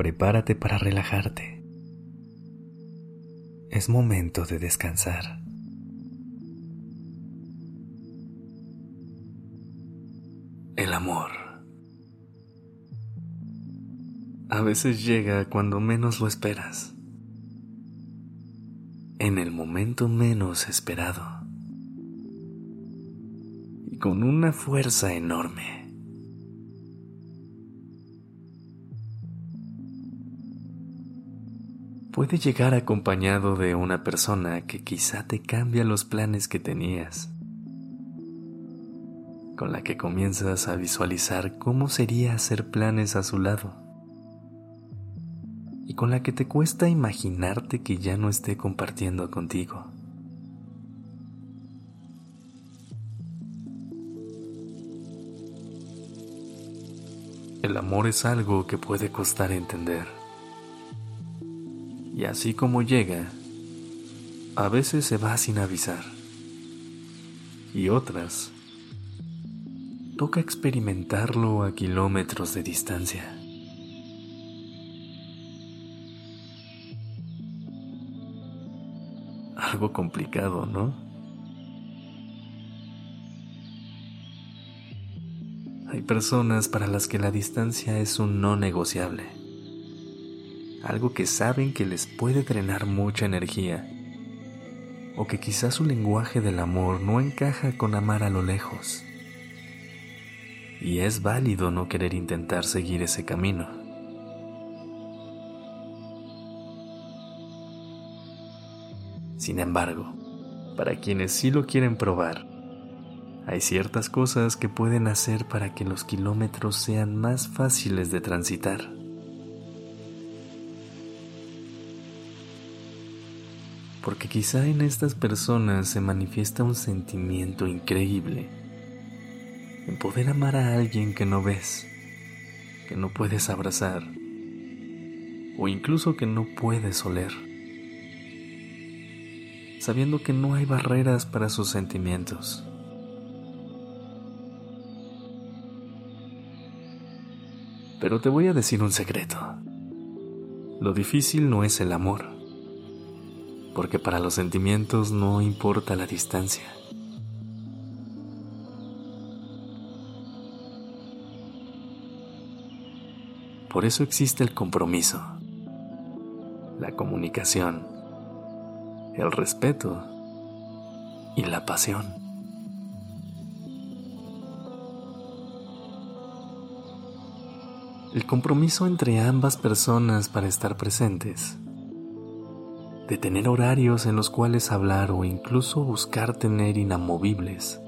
Prepárate para relajarte. Es momento de descansar. El amor. A veces llega cuando menos lo esperas. En el momento menos esperado con una fuerza enorme. Puede llegar acompañado de una persona que quizá te cambia los planes que tenías, con la que comienzas a visualizar cómo sería hacer planes a su lado, y con la que te cuesta imaginarte que ya no esté compartiendo contigo. El amor es algo que puede costar entender. Y así como llega, a veces se va sin avisar. Y otras, toca experimentarlo a kilómetros de distancia. Algo complicado, ¿no? Hay personas para las que la distancia es un no negociable, algo que saben que les puede drenar mucha energía, o que quizás su lenguaje del amor no encaja con amar a lo lejos. Y es válido no querer intentar seguir ese camino. Sin embargo, para quienes sí lo quieren probar, hay ciertas cosas que pueden hacer para que los kilómetros sean más fáciles de transitar. Porque quizá en estas personas se manifiesta un sentimiento increíble en poder amar a alguien que no ves, que no puedes abrazar o incluso que no puedes oler, sabiendo que no hay barreras para sus sentimientos Pero te voy a decir un secreto. Lo difícil no es el amor, porque para los sentimientos no importa la distancia. Por eso existe el compromiso, la comunicación, el respeto y la pasión. el compromiso entre ambas personas para estar presentes, de tener horarios en los cuales hablar o incluso buscar tener inamovibles,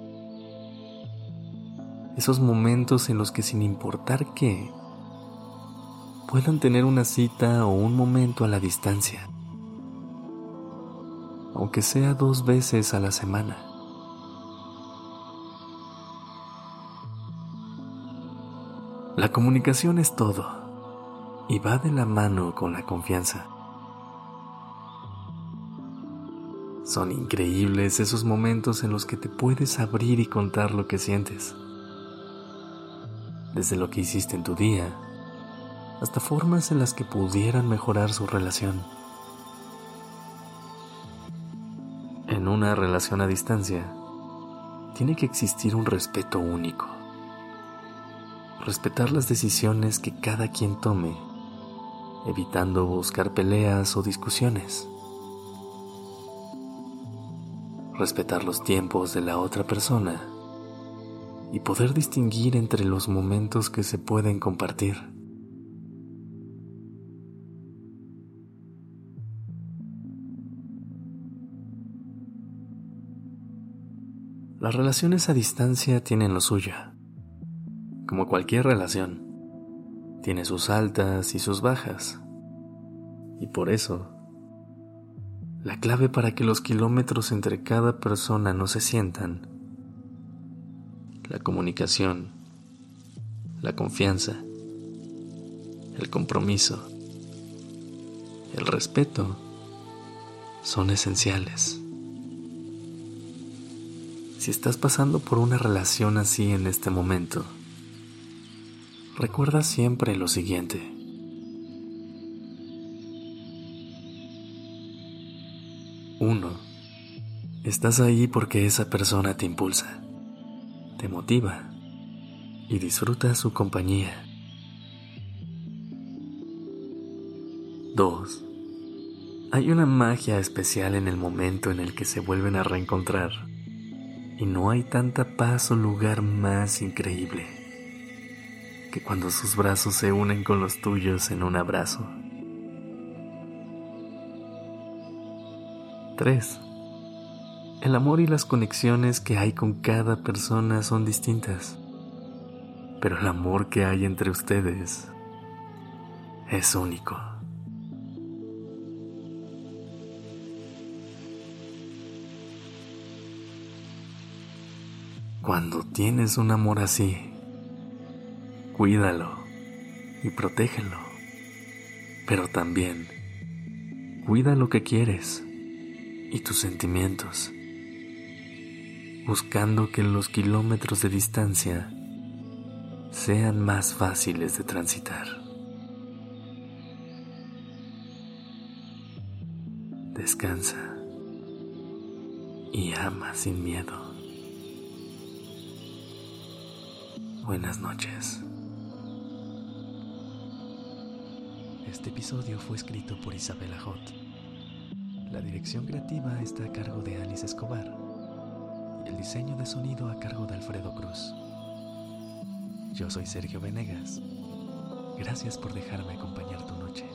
esos momentos en los que sin importar qué, puedan tener una cita o un momento a la distancia, aunque sea dos veces a la semana. La comunicación es todo y va de la mano con la confianza. Son increíbles esos momentos en los que te puedes abrir y contar lo que sientes. Desde lo que hiciste en tu día hasta formas en las que pudieran mejorar su relación. En una relación a distancia, tiene que existir un respeto único respetar las decisiones que cada quien tome, evitando buscar peleas o discusiones. Respetar los tiempos de la otra persona y poder distinguir entre los momentos que se pueden compartir. Las relaciones a distancia tienen lo suyo como cualquier relación, tiene sus altas y sus bajas, Y por eso, la clave para que los kilómetros entre cada persona no se sientan, la comunicación, la confianza, el compromiso, el respeto, son esenciales. Si estás pasando por una relación así en este momento, recuerda siempre lo siguiente. Uno, estás ahí porque esa persona te impulsa, te motiva y disfruta su compañía. Dos, hay una magia especial en el momento en el que se vuelven a reencontrar y no hay tanta paz o lugar más increíble que cuando sus brazos se unen con los tuyos en un abrazo. 3. El amor y las conexiones que hay con cada persona son distintas, pero el amor que hay entre ustedes es único. Cuando tienes un amor así, cuídalo y protégelo, pero también cuida lo que quieres y tus sentimientos, buscando que los kilómetros de distancia sean más fáciles de transitar. Descansa y ama sin miedo. Buenas noches. Este episodio fue escrito por Isabela Hot. La dirección creativa está a cargo de Alice Escobar y el diseño de sonido a cargo de Alfredo Cruz. Yo soy Sergio Venegas. Gracias por dejarme acompañar tu noche.